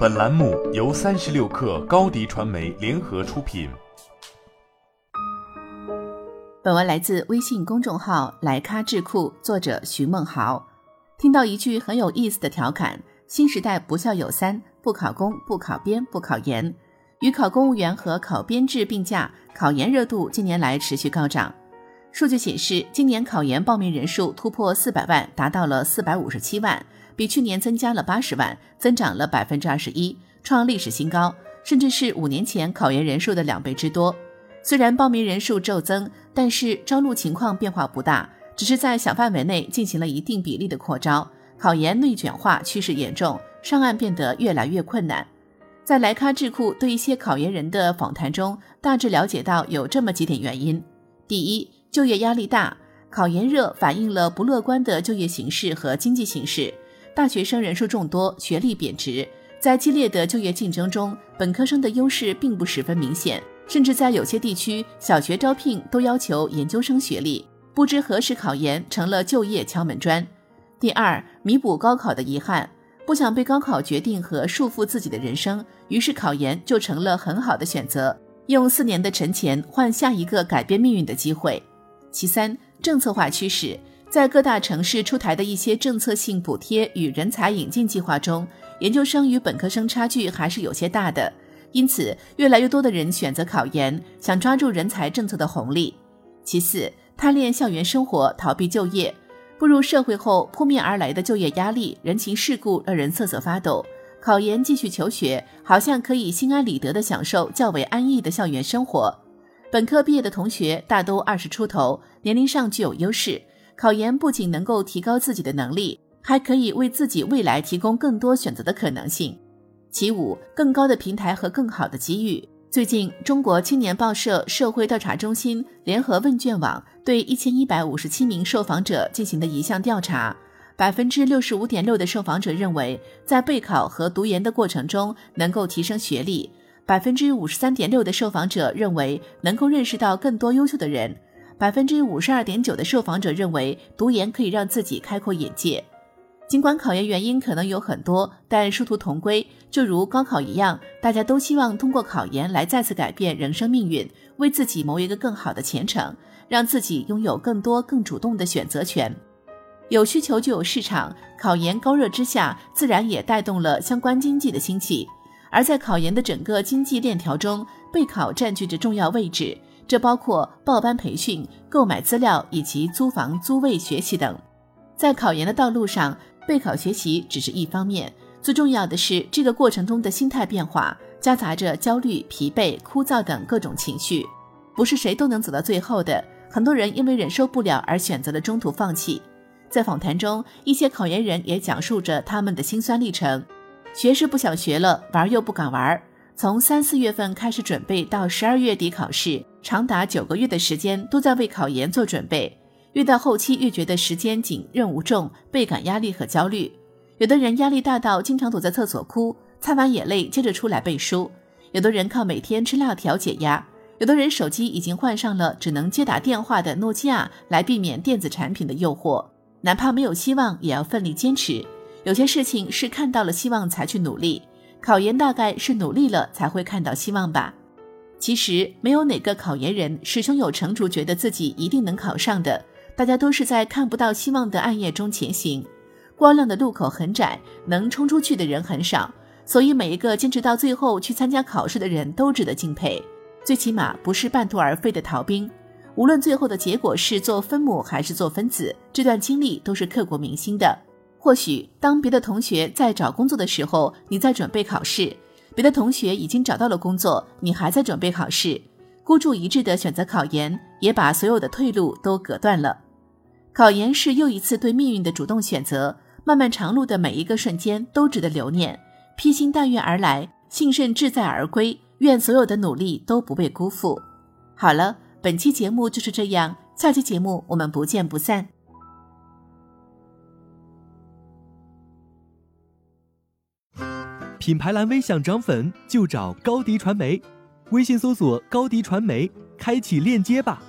本栏目由三十六氪高低传媒联合出品。本文来自微信公众号“莱咖智库”，作者徐梦豪。听到一句很有意思的调侃：“新时代不孝有三，不考公、不考编、不考研。”与考公务员和考编制并驾，考研热度近年来持续高涨。数据显示，今年考研报名人数突破四百万，达到了四百五十七万。比去年增加了八十万，增长了百分之二十一，创历史新高，甚至是五年前考研人数的两倍之多。虽然报名人数骤增，但是招录情况变化不大，只是在小范围内进行了一定比例的扩招。考研内卷化趋势严重，上岸变得越来越困难。在莱咖智库对一些考研人的访谈中，大致了解到有这么几点原因：第一，就业压力大，考研热反映了不乐观的就业形势和经济形势。大学生人数众多，学历贬值，在激烈的就业竞争中，本科生的优势并不十分明显，甚至在有些地区，小学招聘都要求研究生学历，不知何时考研成了就业敲门砖。第二，弥补高考的遗憾，不想被高考决定和束缚自己的人生，于是考研就成了很好的选择，用四年的沉潜换下一个改变命运的机会。其三，政策化趋势。在各大城市出台的一些政策性补贴与人才引进计划中，研究生与本科生差距还是有些大的，因此越来越多的人选择考研，想抓住人才政策的红利。其次，贪恋校园生活，逃避就业，步入社会后扑面而来的就业压力、人情世故让人瑟瑟发抖。考研继续求学，好像可以心安理得地享受较为安逸的校园生活。本科毕业的同学大都二十出头，年龄上具有优势。考研不仅能够提高自己的能力，还可以为自己未来提供更多选择的可能性。其五，更高的平台和更好的机遇。最近，中国青年报社社会调查中心联合问卷网对一千一百五十七名受访者进行的一项调查，百分之六十五点六的受访者认为，在备考和读研的过程中能够提升学历，百分之五十三点六的受访者认为能够认识到更多优秀的人。百分之五十二点九的受访者认为读研可以让自己开阔眼界。尽管考研原因可能有很多，但殊途同归，就如高考一样，大家都希望通过考研来再次改变人生命运，为自己谋一个更好的前程，让自己拥有更多更主动的选择权。有需求就有市场，考研高热之下，自然也带动了相关经济的兴起。而在考研的整个经济链条中，备考占据着重要位置。这包括报班培训、购买资料以及租房租位学习等。在考研的道路上，备考学习只是一方面，最重要的是这个过程中的心态变化，夹杂着焦虑、疲惫、枯燥等各种情绪。不是谁都能走到最后的，很多人因为忍受不了而选择了中途放弃。在访谈中，一些考研人也讲述着他们的辛酸历程：学是不想学了，玩又不敢玩。从三四月份开始准备，到十二月底考试，长达九个月的时间都在为考研做准备。越到后期越觉得时间紧、任务重，倍感压力和焦虑。有的人压力大到经常躲在厕所哭，擦完眼泪接着出来背书；有的人靠每天吃辣条解压；有的人手机已经换上了只能接打电话的诺基亚，来避免电子产品的诱惑。哪怕没有希望，也要奋力坚持。有些事情是看到了希望才去努力。考研大概是努力了才会看到希望吧。其实没有哪个考研人是胸有成竹，觉得自己一定能考上的。大家都是在看不到希望的暗夜中前行。光亮的路口很窄，能冲出去的人很少。所以每一个坚持到最后去参加考试的人都值得敬佩。最起码不是半途而废的逃兵。无论最后的结果是做分母还是做分子，这段经历都是刻骨铭心的。或许当别的同学在找工作的时候，你在准备考试；别的同学已经找到了工作，你还在准备考试。孤注一掷的选择考研，也把所有的退路都隔断了。考研是又一次对命运的主动选择，漫漫长路的每一个瞬间都值得留念。披星戴月而来，幸甚至在而归。愿所有的努力都不被辜负。好了，本期节目就是这样，下期节目我们不见不散。品牌蓝 V 想涨粉就找高迪传媒，微信搜索高迪传媒，开启链接吧。